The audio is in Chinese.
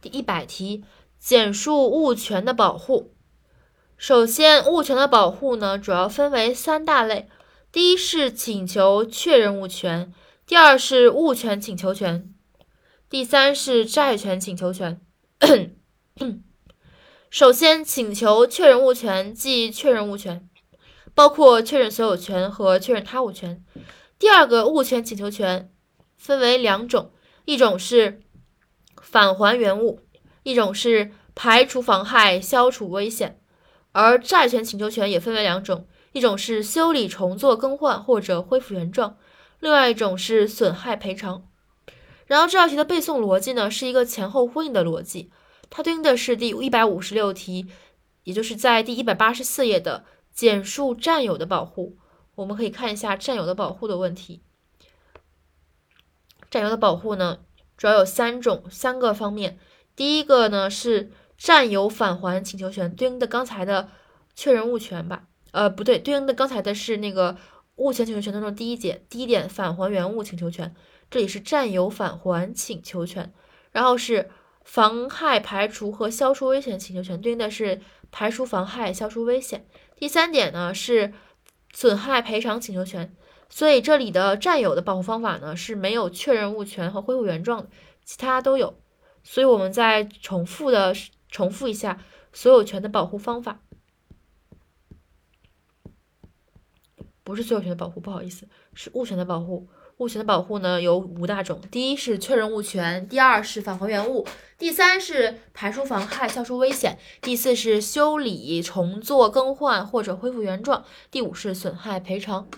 第一百题，简述物权的保护。首先，物权的保护呢，主要分为三大类。第一是请求确认物权，第二是物权请求权，第三是债权请求权。首先，请求确认物权即确认物权，包括确认所有权和确认他物权。第二个物权请求权分为两种，一种是返还原物，一种是排除妨害、消除危险。而债权请求权也分为两种，一种是修理、重做、更换或者恢复原状，另外一种是损害赔偿。然后这道题的背诵逻辑呢，是一个前后呼应的逻辑，它对应的是第一百五十六题，也就是在第一百八十四页的简述占有的保护。我们可以看一下占有的保护的问题。占有的保护呢，主要有三种三个方面，第一个呢是。占有返还请求权对应的刚才的确认物权吧，呃，不对，对应的刚才的是那个物权请求权当中第一节第一点返还原物请求权，这里是占有返还请求权，然后是妨害排除和消除危险请求权，对应的是排除妨害消除危险。第三点呢是损害赔偿请求权，所以这里的占有的保护方法呢是没有确认物权和恢复原状，其他都有，所以我们再重复的。重复一下所有权的保护方法，不是所有权的保护，不好意思，是物权的保护。物权的保护呢有五大种：第一是确认物权，第二是返还原物，第三是排除妨害、消除危险，第四是修理、重做、更换或者恢复原状，第五是损害赔偿。